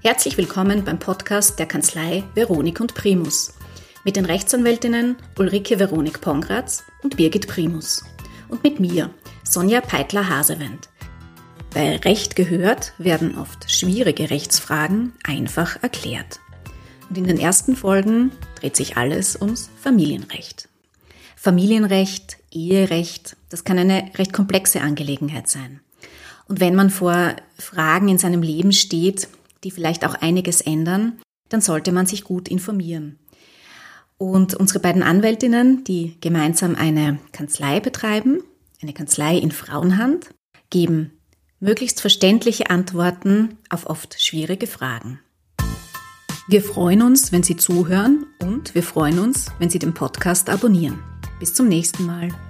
Herzlich willkommen beim Podcast der Kanzlei Veronik und Primus mit den Rechtsanwältinnen Ulrike Veronik Pongratz und Birgit Primus und mit mir, Sonja Peitler-Hasewend. Bei Recht gehört werden oft schwierige Rechtsfragen einfach erklärt. Und in den ersten Folgen dreht sich alles ums Familienrecht. Familienrecht, Eherecht, das kann eine recht komplexe Angelegenheit sein. Und wenn man vor Fragen in seinem Leben steht, die vielleicht auch einiges ändern, dann sollte man sich gut informieren. Und unsere beiden Anwältinnen, die gemeinsam eine Kanzlei betreiben, eine Kanzlei in Frauenhand, geben möglichst verständliche Antworten auf oft schwierige Fragen. Wir freuen uns, wenn Sie zuhören und wir freuen uns, wenn Sie den Podcast abonnieren. Bis zum nächsten Mal.